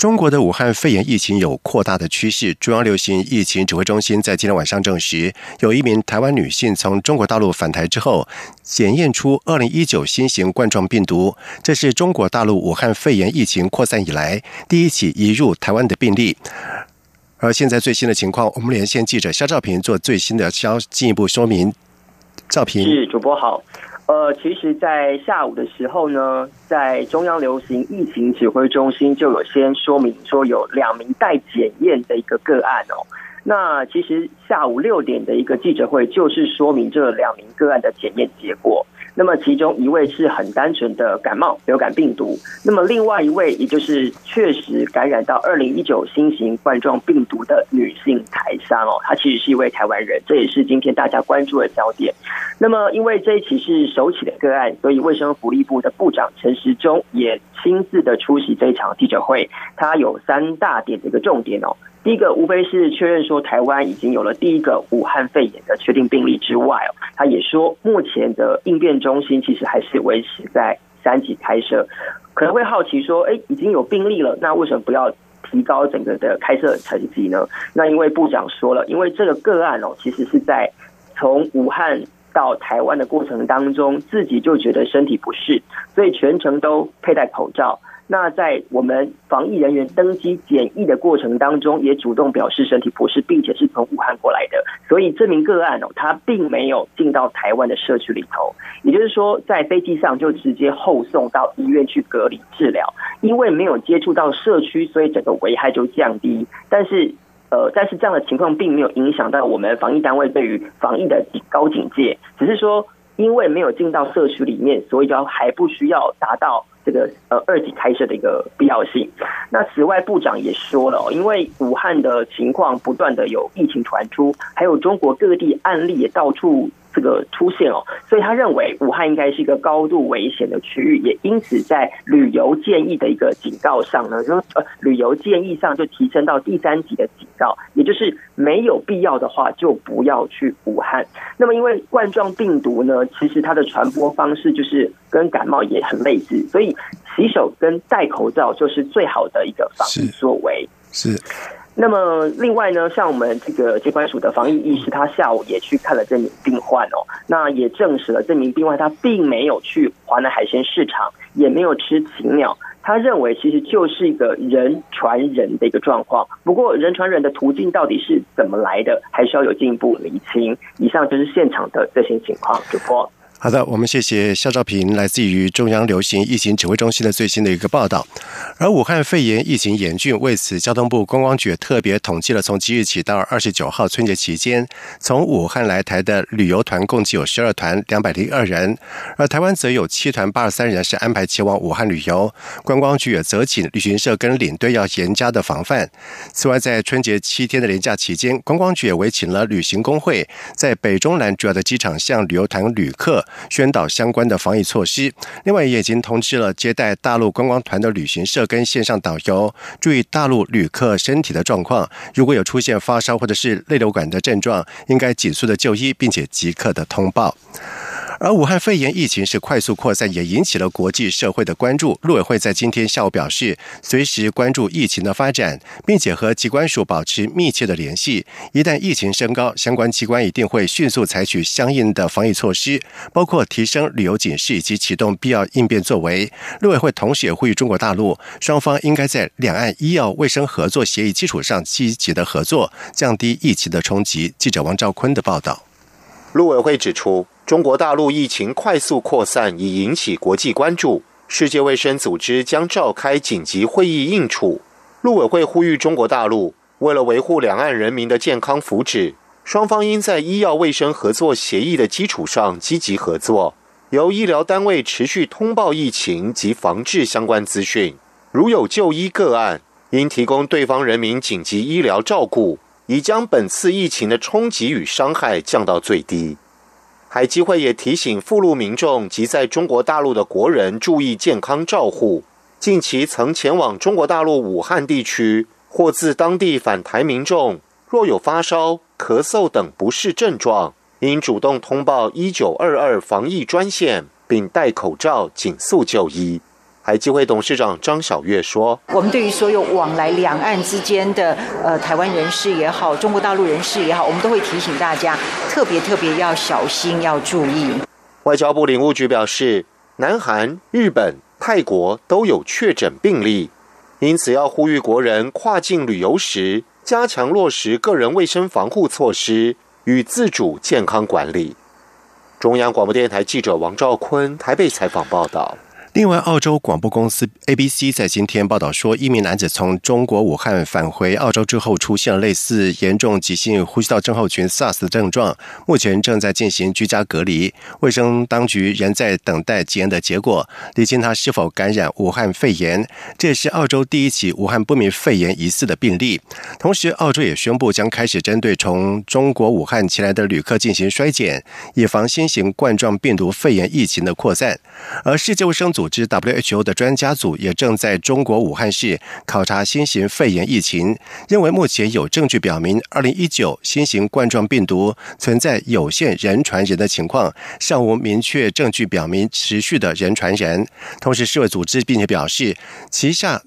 中国的武汉肺炎疫情有扩大的趋势。中央流行疫情指挥中心在今天晚上证实，有一名台湾女性从中国大陆返台之后，检验出二零一九新型冠状病毒，这是中国大陆武汉肺炎疫情扩散以来第一起移入台湾的病例。而现在最新的情况，我们连线记者肖兆平做最新的消进一步说明。兆平主播好。呃，其实，在下午的时候呢，在中央流行疫情指挥中心就有先说明说，有两名待检验的一个个案哦。那其实下午六点的一个记者会，就是说明这两名个案的检验结果。那么其中一位是很单纯的感冒流感病毒，那么另外一位也就是确实感染到二零一九新型冠状病毒的女性台商哦，她其实是一位台湾人，这也是今天大家关注的焦点。那么因为这一起是首起的个案，所以卫生福利部的部长陈时中也亲自的出席这一场记者会，他有三大点的一个重点哦。第一个无非是确认说台湾已经有了第一个武汉肺炎的确定病例之外哦，他也说目前的应变中心其实还是维持在三级开设，可能会好奇说，哎，已经有病例了，那为什么不要提高整个的开设成绩呢？那因为部长说了，因为这个个案哦，其实是在从武汉到台湾的过程当中，自己就觉得身体不适，所以全程都佩戴口罩。那在我们防疫人员登机检疫的过程当中，也主动表示身体不适，并且是从武汉过来的，所以这名个案哦，他并没有进到台湾的社区里头，也就是说，在飞机上就直接后送到医院去隔离治疗，因为没有接触到社区，所以整个危害就降低。但是，呃，但是这样的情况并没有影响到我们防疫单位对于防疫的高警戒，只是说因为没有进到社区里面，所以就还不需要达到。这个呃二级开设的一个必要性。那此外，部长也说了，因为武汉的情况不断的有疫情传出，还有中国各地案例也到处。这个出现哦，所以他认为武汉应该是一个高度危险的区域，也因此在旅游建议的一个警告上呢，就呃旅游建议上就提升到第三级的警告，也就是没有必要的话就不要去武汉。那么因为冠状病毒呢，其实它的传播方式就是跟感冒也很类似，所以洗手跟戴口罩就是最好的一个防疫作为。是。那么，另外呢，像我们这个接管署的防疫医师，他下午也去看了这名病患哦，那也证实了这名病患他并没有去华南海鲜市场，也没有吃禽鸟，他认为其实就是一个人传人的一个状况。不过，人传人的途径到底是怎么来的，还需要有进一步厘清。以上就是现场的这些情况，主播。好的，我们谢谢肖兆平，来自于中央流行疫情指挥中心的最新的一个报道。而武汉肺炎疫情严峻，为此，交通部观光局特别统计了从即日起到二十九号春节期间，从武汉来台的旅游团共计有十二团两百零二人，而台湾则有七团八十三人是安排前往武汉旅游。观光局也责请旅行社跟领队要严加的防范。此外，在春节七天的连假期间，观光局也委请了旅行工会，在北中南主要的机场向旅游团旅客。宣导相关的防疫措施。另外，也已经通知了接待大陆观光团的旅行社跟线上导游，注意大陆旅客身体的状况。如果有出现发烧或者是泪流感的症状，应该紧速的就医，并且即刻的通报。而武汉肺炎疫情是快速扩散，也引起了国际社会的关注。陆委会在今天下午表示，随时关注疫情的发展，并且和机关署保持密切的联系。一旦疫情升高，相关机关一定会迅速采取相应的防疫措施，包括提升旅游警示以及启动必要应变作为。陆委会同时也呼吁中国大陆双方应该在两岸医药卫生合作协议基础上积极的合作，降低疫情的冲击。记者王兆坤的报道。陆委会指出。中国大陆疫情快速扩散，已引起国际关注。世界卫生组织将召开紧急会议应处。陆委会呼吁中国大陆，为了维护两岸人民的健康福祉，双方应在医药卫生合作协议的基础上积极合作。由医疗单位持续通报疫情及防治相关资讯，如有就医个案，应提供对方人民紧急医疗照顾，以将本次疫情的冲击与伤害降到最低。海基会也提醒附陆民众及在中国大陆的国人注意健康照护。近期曾前往中国大陆武汉地区或自当地返台民众，若有发烧、咳嗽等不适症状，应主动通报一九二二防疫专线，并戴口罩，紧速就医。海基会董事长张晓月说：“我们对于所有往来两岸之间的呃台湾人士也好，中国大陆人士也好，我们都会提醒大家，特别特别要小心，要注意。”外交部领务局表示，南韩、日本。泰国都有确诊病例，因此要呼吁国人跨境旅游时加强落实个人卫生防护措施与自主健康管理。中央广播电台记者王兆坤台北采访报道。另外，澳洲广播公司 ABC 在今天报道说，一名男子从中国武汉返回澳洲之后，出现了类似严重急性呼吸道症候群 （SARS） 的症状，目前正在进行居家隔离。卫生当局仍在等待检验的结果，厘清他是否感染武汉肺炎。这也是澳洲第一起武汉不明肺炎疑似的病例。同时，澳洲也宣布将开始针对从中国武汉前来的旅客进行衰检，以防新型冠状病毒肺炎疫情的扩散。而世界卫生组组织 WHO 的专家组也正在中国武汉市考察新型肺炎疫情，认为目前有证据表明，2019新型冠状病毒存在有限人传人的情况，尚无明确证据表明持续的人传人。同时，世卫组织并且表示，旗下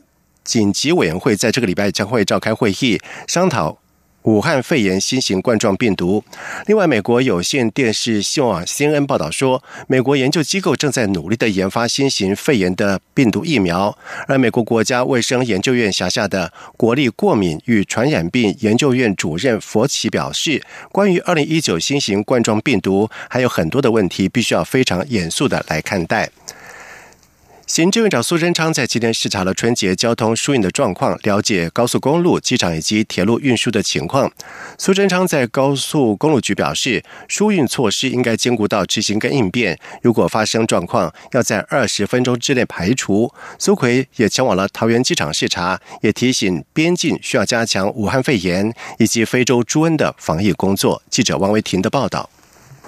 紧急委员会在这个礼拜将会召开会议，商讨。武汉肺炎新型冠状病毒。另外，美国有线电视新闻网 CNN 报道说，美国研究机构正在努力的研发新型肺炎的病毒疫苗。而美国国家卫生研究院辖下的国立过敏与传染病研究院主任佛奇表示，关于二零一九新型冠状病毒，还有很多的问题，必须要非常严肃的来看待。行政院长苏贞昌在今天视察了春节交通疏运的状况，了解高速公路、机场以及铁路运输的情况。苏贞昌在高速公路局表示，疏运措施应该兼顾到执行跟应变，如果发生状况，要在二十分钟之内排除。苏奎也前往了桃园机场视察，也提醒边境需要加强武汉肺炎以及非洲猪瘟的防疫工作。记者王维婷的报道。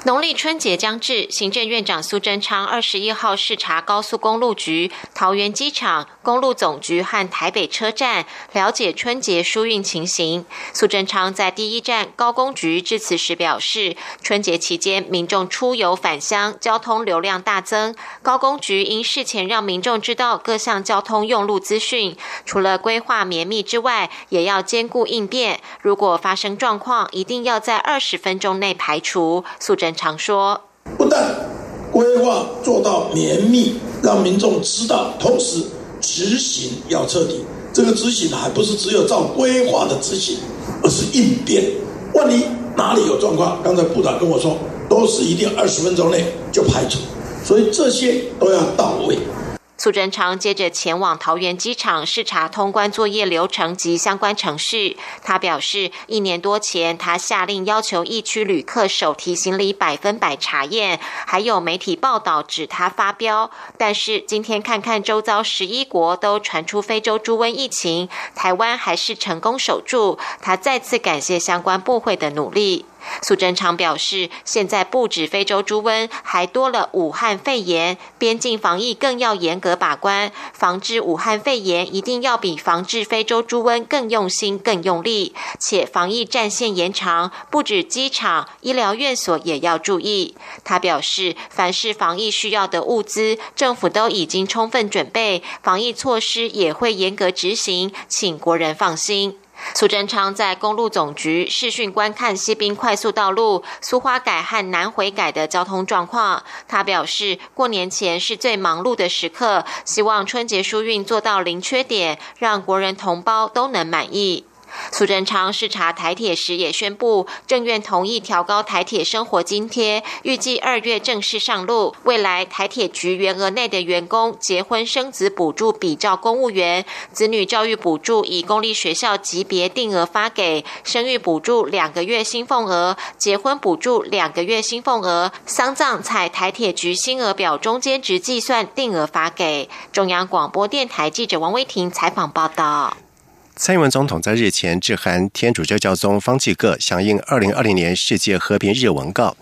农历春节将至，行政院长苏贞昌二十一号视察高速公路局、桃园机场、公路总局和台北车站，了解春节疏运情形。苏贞昌在第一站高工局致辞时表示，春节期间民众出游返乡，交通流量大增，高工局应事前让民众知道各项交通用路资讯，除了规划绵密之外，也要兼顾应变。如果发生状况，一定要在二十分钟内排除。苏贞。常说，不但规划做到绵密，让民众知道，同时执行要彻底。这个执行还不是只有照规划的执行，而是应变。万一哪里有状况，刚才部长跟我说，都是一定二十分钟内就排除，所以这些都要到位。苏贞昌接着前往桃园机场视察通关作业流程及相关程序。他表示，一年多前他下令要求疫区旅客手提行李百分百查验，还有媒体报道指他发飙。但是今天看看周遭十一国都传出非洲猪瘟疫情，台湾还是成功守住。他再次感谢相关部会的努力。苏贞昌表示，现在不止非洲猪瘟，还多了武汉肺炎，边境防疫更要严格把关。防治武汉肺炎一定要比防治非洲猪瘟更用心、更用力，且防疫战线延长，不止机场、医疗院所也要注意。他表示，凡是防疫需要的物资，政府都已经充分准备，防疫措施也会严格执行，请国人放心。苏贞昌在公路总局视讯观看西滨快速道路苏花改和南回改的交通状况。他表示，过年前是最忙碌的时刻，希望春节疏运做到零缺点，让国人同胞都能满意。苏贞昌视察台铁时也宣布，政院同意调高台铁生活津贴，预计二月正式上路。未来台铁局员额内的员工结婚生子补助比照公务员，子女教育补助以公立学校级别定额发给，生育补助两个月薪俸额，结婚补助两个月薪俸额，丧葬采台铁局薪额表中间值计算定额发给。中央广播电台记者王威婷采访报道。蔡英文总统在日前致函天主教教宗方济各，响应二零二零年世界和平日文告。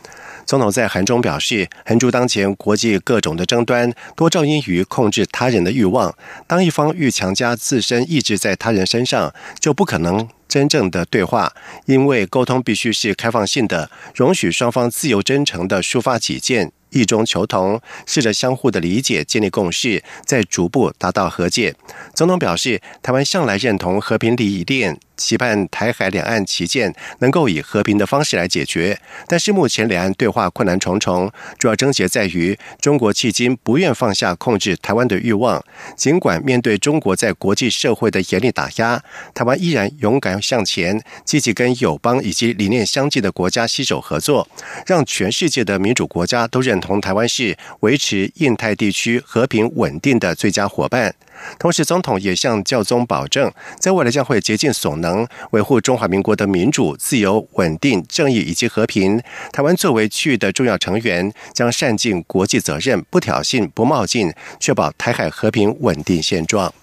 总统在函中表示，横珠当前国际各种的争端，多肇因于控制他人的欲望。当一方欲强加自身意志在他人身上，就不可能真正的对话，因为沟通必须是开放性的，容许双方自由真诚的抒发己见。异中求同，试着相互的理解，建立共识，再逐步达到和解。总统表示，台湾向来认同和平理念。期盼台海两岸旗舰能够以和平的方式来解决，但是目前两岸对话困难重重，主要症结在于中国迄今不愿放下控制台湾的欲望。尽管面对中国在国际社会的严厉打压，台湾依然勇敢向前，积极跟友邦以及理念相近的国家携手合作，让全世界的民主国家都认同台湾是维持印太地区和平稳定的最佳伙伴。同时，总统也向教宗保证，在未来将会竭尽所能维护中华民国的民主、自由、稳定、正义以及和平。台湾作为区域的重要成员，将善尽国际责任，不挑衅、不冒进，确保台海和平稳定现状。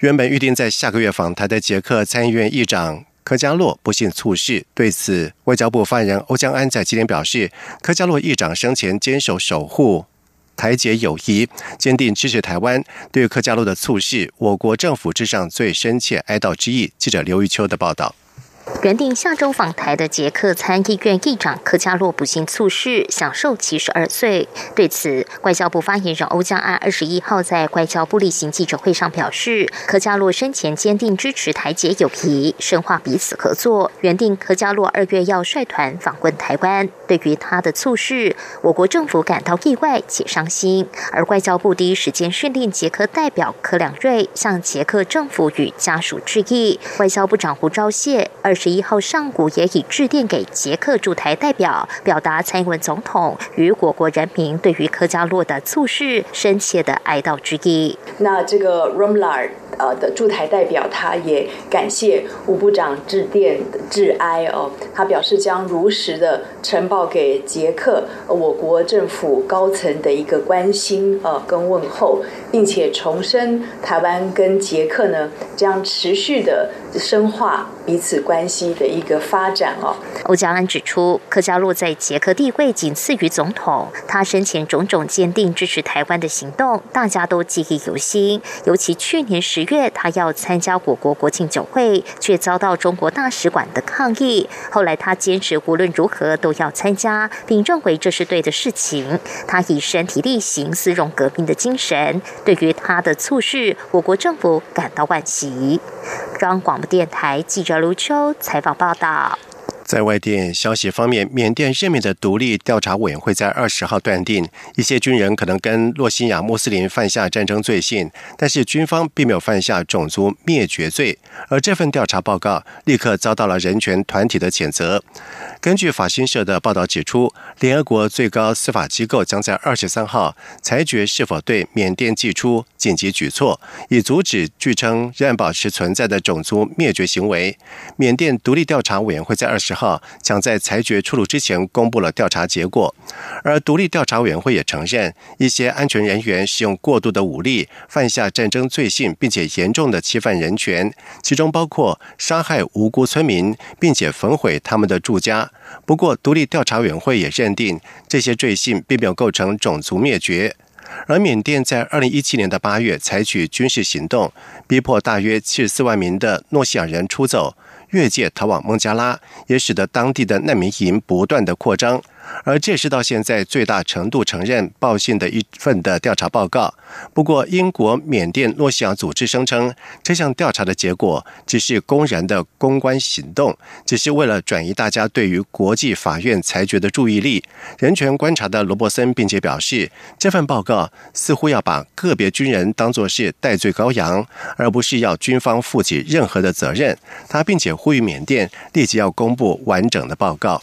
原本预定在下个月访台的捷克参议院议长科加洛不幸猝逝，对此，外交部发言人欧江安在今天表示，科加洛议长生前坚守守护。台解友谊，坚定支持台湾。对克加洛的猝逝，我国政府致上最深切哀悼之意。记者刘玉秋的报道。原定下周访台的捷克参议院议长科加洛不幸猝逝，享寿七十二岁。对此，外交部发言人欧江安二十一号在外交部例行记者会上表示，科加洛生前坚定支持台捷友谊，深化彼此合作。原定科加洛二月要率团访问台湾，对于他的猝逝，我国政府感到意外且伤心。而外交部第一时间训练捷克代表柯良瑞向捷克政府与家属致意。外交部长胡昭燮二。十一号上午也已致电给捷克驻台代表，表达蔡英文总统与我国人民对于科加洛的猝逝深切的哀悼之意。那这个 Romlar 呃的驻台代表，他也感谢吴部长致电致哀哦，他表示将如实的呈报给捷克我国政府高层的一个关心呃跟问候，并且重申台湾跟捷克呢将持续的深化彼此关。系的一个发展哦。欧加安指出，科加洛在捷克地位仅次于总统，他生前种种坚定支持台湾的行动，大家都记忆犹新。尤其去年十月，他要参加我国国庆酒会，却遭到中国大使馆的抗议。后来他坚持无论如何都要参加，并认为这是对的事情。他以身体力行丝绒革命的精神，对于他的促使，我国政府感到惋惜。中央广电台记者卢秋。采访报道。在外电消息方面，缅甸任命的独立调查委员会在二十号断定，一些军人可能跟洛辛亚穆斯林犯下战争罪行，但是军方并没有犯下种族灭绝罪。而这份调查报告立刻遭到了人权团体的谴责。根据法新社的报道指出，联合国最高司法机构将在二十三号裁决是否对缅甸寄出紧急举措，以阻止据称仍然保持存在的种族灭绝行为。缅甸独立调查委员会在二十号将在裁决出炉之前公布了调查结果，而独立调查委员会也承认一些安全人员使用过度的武力，犯下战争罪行，并且严重的侵犯人权，其中包括杀害无辜村民，并且焚毁他们的住家。不过，独立调查委员会也认定这些罪行并没有构成种族灭绝。而缅甸在二零一七年的八月采取军事行动，逼迫大约七十四万名的诺西亚人出走，越界逃往孟加拉，也使得当地的难民营不断的扩张。而这是到现在最大程度承认报信的一份的调查报告。不过，英国缅甸诺西亚组织声称，这项调查的结果只是公然的公关行动，只是为了转移大家对于国际法院裁决的注意力。人权观察的罗伯森并且表示，这份报告似乎要把个别军人当作是戴罪羔羊，而不是要军方负起任何的责任。他并且呼吁缅甸立即要公布完整的报告。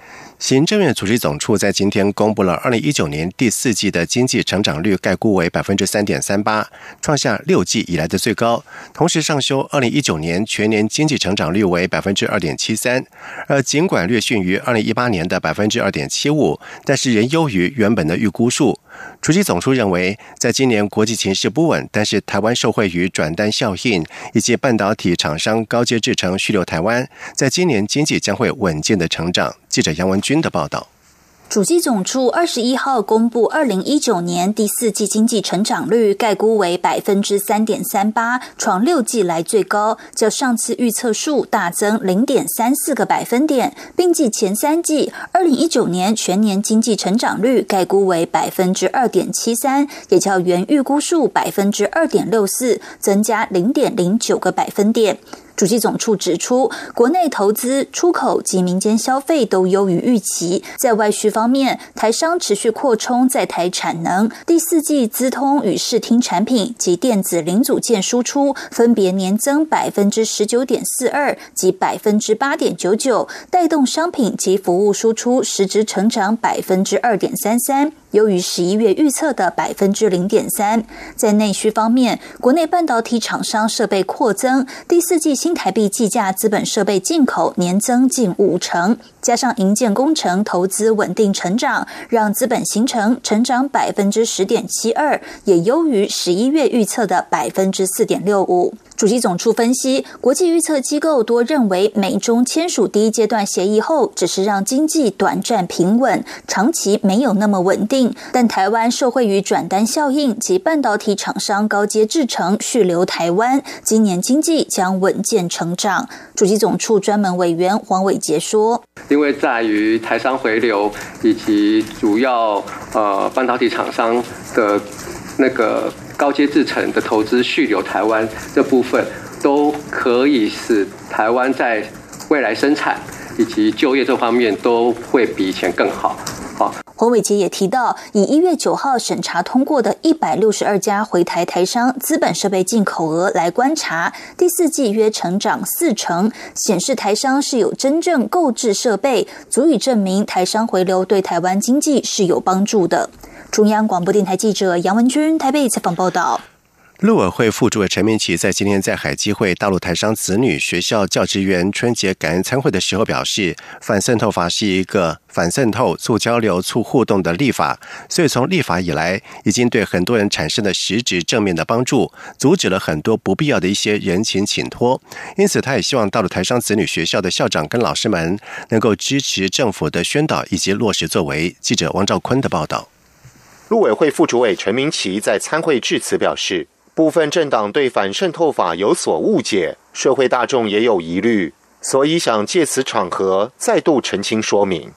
行政院组织总处在今天公布了二零一九年第四季的经济成长率，概估为百分之三点三八，创下六季以来的最高。同时上修二零一九年全年经济成长率为百分之二点七三，而尽管略逊于二零一八年的百分之二点七五，但是仍优于原本的预估数。主席总书认为，在今年国际情势不稳，但是台湾受惠于转单效应以及半导体厂商高阶制程续留台湾，在今年经济将会稳健的成长。记者杨文军的报道。主机总处二十一号公布，二零一九年第四季经济成长率概估为百分之三点三八，创六季来最高，较上次预测数大增零点三四个百分点，并继前三季二零一九年全年经济成长率概估为百分之二点七三，也较原预估数百分之二点六四增加零点零九个百分点。主机总处指出，国内投资、出口及民间消费都优于预期。在外需方面，台商持续扩充在台产能。第四季资通与视听产品及电子零组件输出分别年增百分之十九点四二及百分之八点九九，带动商品及服务输出实质成长百分之二点三三。优于十一月预测的百分之零点三。在内需方面，国内半导体厂商设备扩增，第四季新台币计价资本设备进口年增近五成，加上营建工程投资稳定成长，让资本形成成长百分之十点七二，也优于十一月预测的百分之四点六五。主席总处分析，国际预测机构多认为，美中签署第一阶段协议后，只是让经济短暂平稳，长期没有那么稳定。但台湾受惠于转单效应及半导体厂商高阶制程续留台湾，今年经济将稳健成长。主席总处专门委员黄伟杰说：“因为在于台商回流以及主要呃半导体厂商的那个。”高阶制程的投资续留台湾这部分，都可以使台湾在未来生产以及就业这方面都会比以前更好。好，黄伟杰也提到，以一月九号审查通过的一百六十二家回台台商资本设备进口额来观察，第四季约成长四成，显示台商是有真正购置设备，足以证明台商回流对台湾经济是有帮助的。中央广播电台记者杨文君台北采访报道。陆委会副主委陈明奇在今天在海基会大陆台商子女学校教职员春节感恩参会的时候表示，反渗透法是一个反渗透、促交流、促互动的立法，所以从立法以来，已经对很多人产生了实质正面的帮助，阻止了很多不必要的一些人情请托。因此，他也希望大陆台商子女学校的校长跟老师们能够支持政府的宣导以及落实作为。记者王兆坤的报道。陆委会副主委陈明奇在参会致辞表示，部分政党对反渗透法有所误解，社会大众也有疑虑，所以想借此场合再度澄清说明。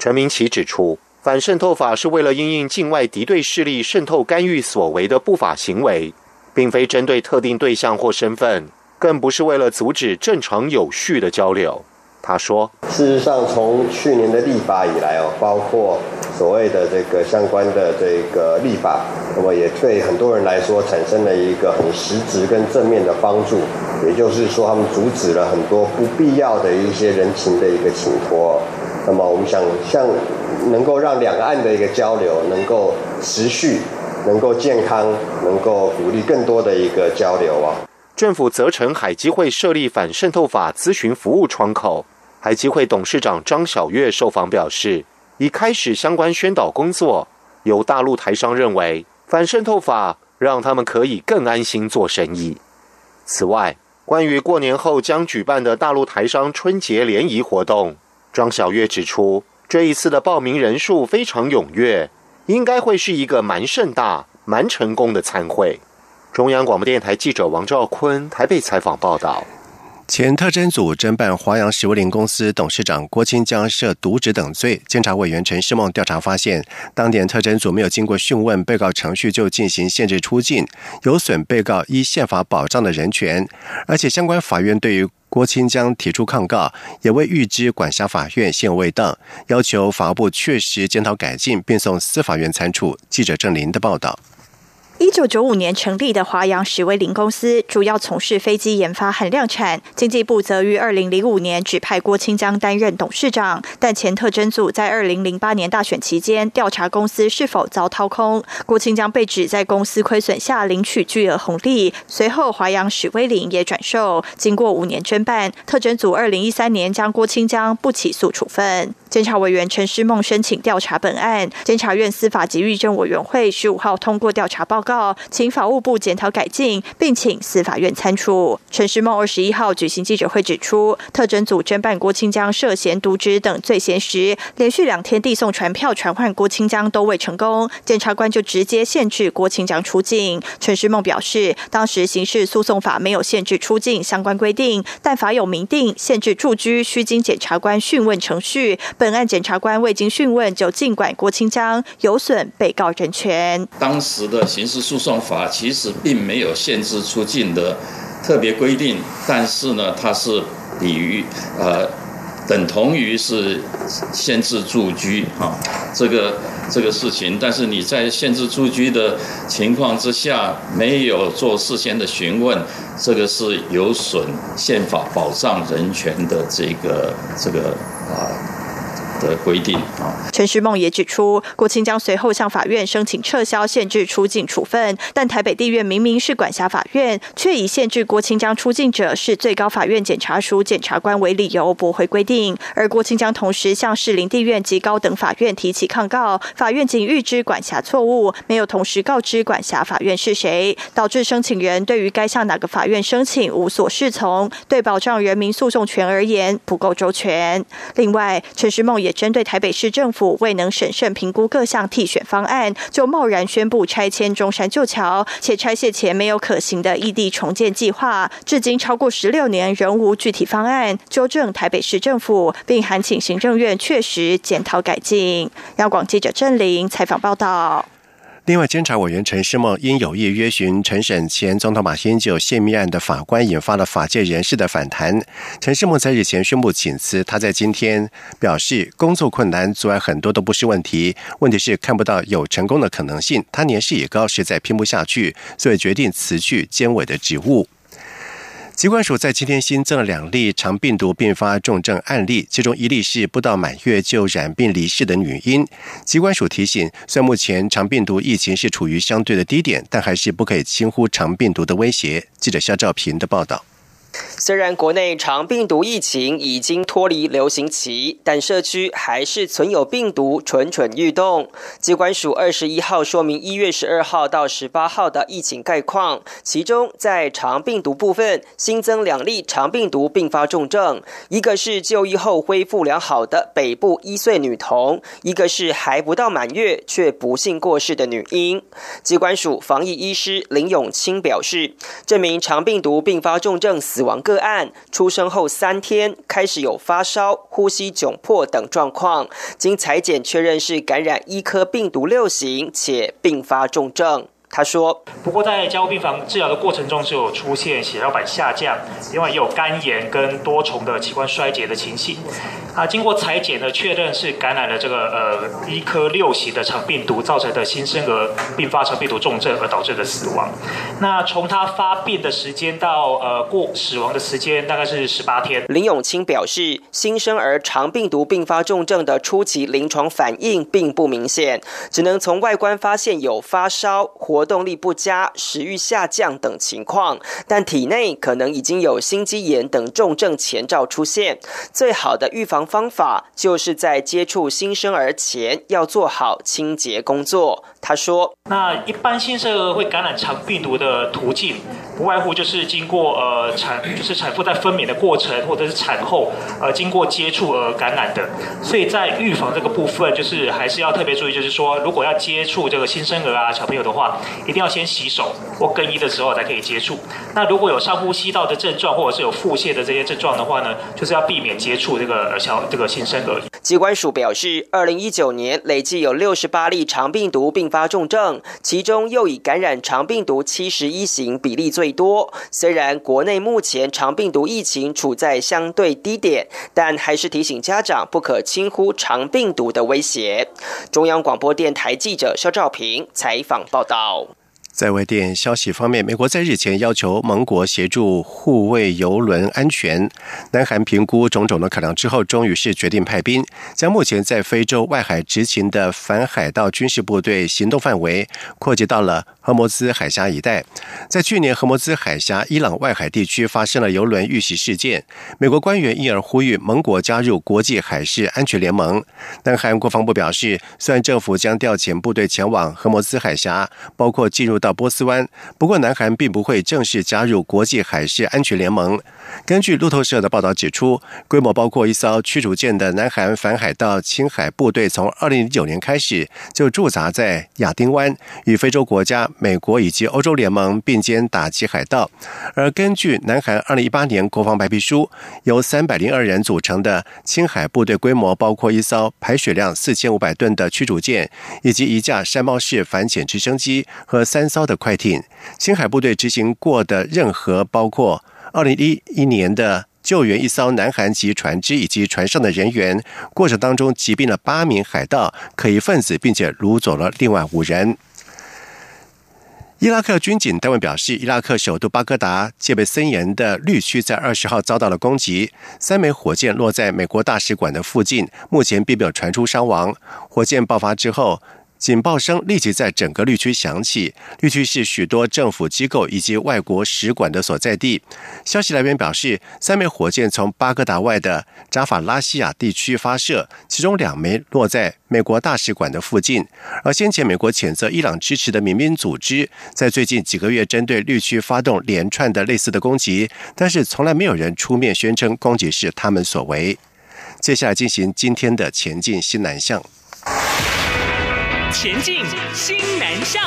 陈明奇指出，反渗透法是为了应应境外敌对势力渗透干预所为的不法行为，并非针对特定对象或身份，更不是为了阻止正常有序的交流。他说：“事实上，从去年的立法以来哦，包括所谓的这个相关的这个立法，那么也对很多人来说产生了一个很实质跟正面的帮助。也就是说，他们阻止了很多不必要的一些人情的一个请托。那么，我们想像能够让两岸的一个交流能够持续、能够健康、能够鼓励更多的一个交流啊。”政府责成海基会设立反渗透法咨询服务窗口。海基会董事长张晓月受访表示，已开始相关宣导工作。有大陆台商认为，反渗透法让他们可以更安心做生意。此外，关于过年后将举办的大陆台商春节联谊活动，庄小月指出，这一次的报名人数非常踊跃，应该会是一个蛮盛大、蛮成功的参会。中央广播电台记者王兆坤台北采访报道：前特侦组侦办华阳石物林公司董事长郭清江涉渎职等罪，监察委员陈世梦调查发现，当年特侦组没有经过讯问被告程序就进行限制出境，有损被告依宪法保障的人权，而且相关法院对于郭清江提出抗告，也为预知管辖法院现未当，要求法务部确实检讨改进，并送司法院参处。记者郑林的报道。一九九五年成立的华阳史威林公司，主要从事飞机研发和量产。经济部则于二零零五年指派郭清江担任董事长，但前特侦组在二零零八年大选期间调查公司是否遭掏空，郭清江被指在公司亏损下领取巨额红利。随后华阳史威林也转售。经过五年侦办，特侦组二零一三年将郭清江不起诉处分。监察委员陈诗梦申请调查本案，监察院司法及狱政委员会十五号通过调查报告，请法务部检讨改进，并请司法院参处。陈诗梦二十一号举行记者会指出，特侦组侦办郭清江涉嫌渎职等罪嫌时，连续两天递送传票传唤郭清江都未成功，检察官就直接限制郭清江出境。陈诗梦表示，当时刑事诉讼法没有限制出境相关规定，但法有明定限制住居需经检察官讯问程序。本案检察官未经讯问就尽管郭清江，有损被告人权。当时的刑事诉讼法其实并没有限制出境的特别规定，但是呢，它是比于呃等同于是限制住居啊这个这个事情。但是你在限制住居的情况之下，没有做事先的询问，这个是有损宪法保障人权的这个这个啊。的规定啊，陈诗梦也指出，郭清江随后向法院申请撤销限制出境处分，但台北地院明明是管辖法院，却以限制郭清江出境者是最高法院检察署检察官为理由驳回规定。而郭清江同时向士林地院及高等法院提起抗告，法院仅预知管辖错误，没有同时告知管辖法院是谁，导致申请人对于该向哪个法院申请无所适从，对保障人民诉讼权而言不够周全。另外，陈诗梦也。也针对台北市政府未能审慎评估各项替选方案，就贸然宣布拆迁中山旧桥，且拆卸前没有可行的异地重建计划，至今超过十六年仍无具体方案，纠正台北市政府，并函请行政院确实检讨改进。央广记者郑玲采访报道。另外，监察委员陈世梦因有意约询陈审前总统马英九泄密案的法官，引发了法界人士的反弹。陈世梦在日前宣布请辞，他在今天表示，工作困难阻碍很多都不是问题，问题是看不到有成功的可能性。他年事已高，实在拼不下去，所以决定辞去监委的职务。疾管署在今天新增了两例肠病毒并发重症案例，其中一例是不到满月就染病离世的女婴。疾管署提醒，虽然目前肠病毒疫情是处于相对的低点，但还是不可以轻忽肠病毒的威胁。记者肖兆平的报道。虽然国内长病毒疫情已经脱离流行期，但社区还是存有病毒蠢蠢欲动。机关署二十一号说明一月十二号到十八号的疫情概况，其中在长病毒部分新增两例长病毒并发重症，一个是就医后恢复良好的北部一岁女童，一个是还不到满月却不幸过世的女婴。机关署防疫医师林永清表示，这名长病毒并发重症死亡。个案出生后三天开始有发烧、呼吸窘迫等状况，经裁检确认是感染一颗病毒六型，且并发重症。他说：“不过在加护病房治疗的过程中，就有出现血小板下降，另外也有肝炎跟多重的器官衰竭的情形。啊，经过裁剪呢，确认是感染了这个呃一颗六型的肠病毒造成的新生儿并发肠病毒重症而导致的死亡。那从他发病的时间到呃过死亡的时间大概是十八天。”林永清表示，新生儿肠病毒并发重症的初期临床反应并不明显，只能从外观发现有发烧。活动力不佳、食欲下降等情况，但体内可能已经有心肌炎等重症前兆出现。最好的预防方法就是在接触新生儿前要做好清洁工作。他说：“那一般新生儿会感染肠病毒的途径，不外乎就是经过呃产，就是产妇在分娩的过程，或者是产后呃经过接触而感染的。所以在预防这个部分，就是还是要特别注意，就是说如果要接触这个新生儿啊小朋友的话。”一定要先洗手或更衣的时候才可以接触。那如果有上呼吸道的症状，或者是有腹泻的这些症状的话呢，就是要避免接触这个小这个新生儿。机关署表示，二零一九年累计有六十八例肠病毒并发重症，其中又以感染肠病毒七十一型比例最最多。虽然国内目前长病毒疫情处在相对低点，但还是提醒家长不可轻忽长病毒的威胁。中央广播电台记者肖兆平采访报道。在外电消息方面，美国在日前要求盟国协助护卫油轮安全。南韩评估种种的考量之后，终于是决定派兵，将目前在非洲外海执勤的反海盗军事部队行动范围扩及到了荷摩兹海峡一带。在去年荷摩兹海峡伊朗外海地区发生了油轮遇袭事件，美国官员因而呼吁盟国加入国际海事安全联盟。南韩国防部表示，虽然政府将调遣部队前往荷摩兹海峡，包括进入到波斯湾，不过南韩并不会正式加入国际海事安全联盟。根据路透社的报道指出，规模包括一艘驱逐舰的南韩反海盗青海部队，从二零零九年开始就驻扎在亚丁湾，与非洲国家、美国以及欧洲联盟并肩打击海盗。而根据南韩二零一八年国防白皮书，由三百零二人组成的青海部队，规模包括一艘排水量四千五百吨的驱逐舰，以及一架山猫式反潜直升机和三艘的快艇。青海部队执行过的任何包括。二零一一年的救援一艘南韩籍船只以及船上的人员过程当中，击毙了八名海盗可疑分子，并且掳走了另外五人。伊拉克军警单位表示，伊拉克首都巴格达戒备森严的绿区在二十号遭到了攻击，三枚火箭落在美国大使馆的附近，目前并没有传出伤亡。火箭爆发之后。警报声立即在整个绿区响起，绿区是许多政府机构以及外国使馆的所在地。消息来源表示，三枚火箭从巴格达外的扎法拉西亚地区发射，其中两枚落在美国大使馆的附近。而先前美国谴责伊朗支持的民兵组织在最近几个月针对绿区发动连串的类似的攻击，但是从来没有人出面宣称攻击是他们所为。接下来进行今天的前进新南向。前进，新南向。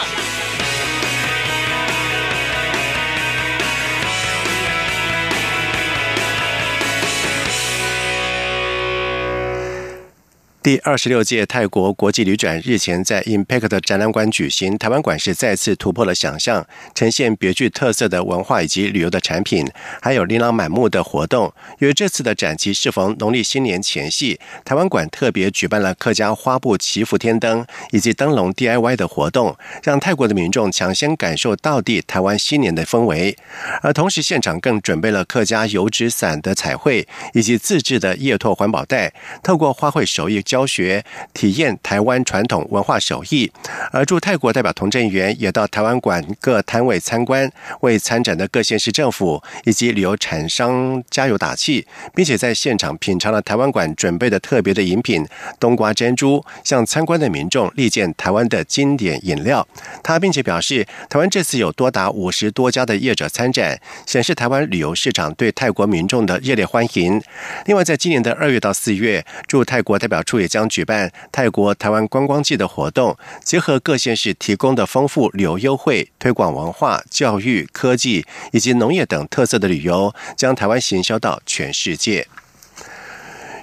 第二十六届泰国国际旅展日前在 Impact 展览馆举行，台湾馆是再次突破了想象，呈现别具特色的文化以及旅游的产品，还有琳琅满目的活动。由于这次的展期适逢农历新年前夕，台湾馆特别举办了客家花布祈福天灯以及灯笼 DIY 的活动，让泰国的民众抢先感受到地台湾新年的氛围。而同时，现场更准备了客家油纸伞的彩绘以及自制的叶拓环保袋，透过花卉手艺。教学体验台湾传统文化手艺，而驻泰国代表童振源也到台湾馆各摊位参观，为参展的各县市政府以及旅游厂商加油打气，并且在现场品尝了台湾馆准备的特别的饮品冬瓜珍珠，向参观的民众力荐台湾的经典饮料。他并且表示，台湾这次有多达五十多家的业者参展，显示台湾旅游市场对泰国民众的热烈欢迎。另外，在今年的二月到四月，驻泰国代表处。也将举办泰国台湾观光季的活动，结合各县市提供的丰富旅游优惠，推广文化、教育、科技以及农业等特色的旅游，将台湾行销到全世界。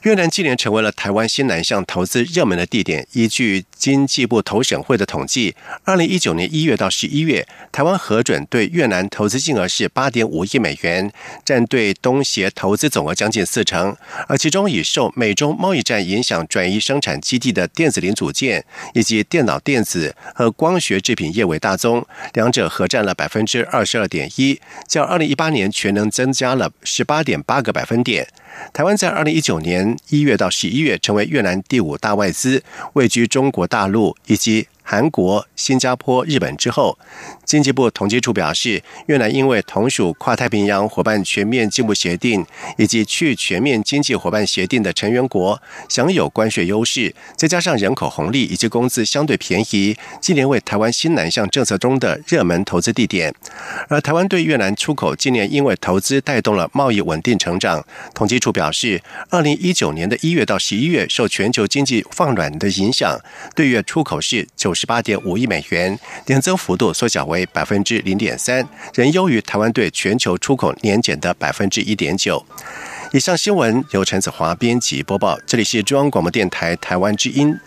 越南今年成为了台湾新南向投资热门的地点。依据经济部投审会的统计，二零一九年一月到十一月，台湾核准对越南投资金额是八点五亿美元，占对东协投资总额将近四成。而其中以受美中贸易战影响转移生产基地的电子零组件以及电脑电子和光学制品业为大宗，两者合占了百分之二十二点一，较二零一八年全能增加了十八点八个百分点。台湾在二零一九年一月到十一月成为越南第五大外资，位居中国大陆以及。韩国、新加坡、日本之后，经济部统计处表示，越南因为同属跨太平洋伙伴全面进步协定以及去全面经济伙伴协定的成员国，享有关税优势，再加上人口红利以及工资相对便宜，今年为台湾新南向政策中的热门投资地点。而台湾对越南出口今年因为投资带动了贸易稳定成长。统计处表示，二零一九年的一月到十一月，受全球经济放软的影响，对越出口是九。十八点五亿美元，年增幅度缩小为百分之零点三，仍优于台湾对全球出口年减的百分之一点九。以上新闻由陈子华编辑播报，这里是中央广播电台台湾之音。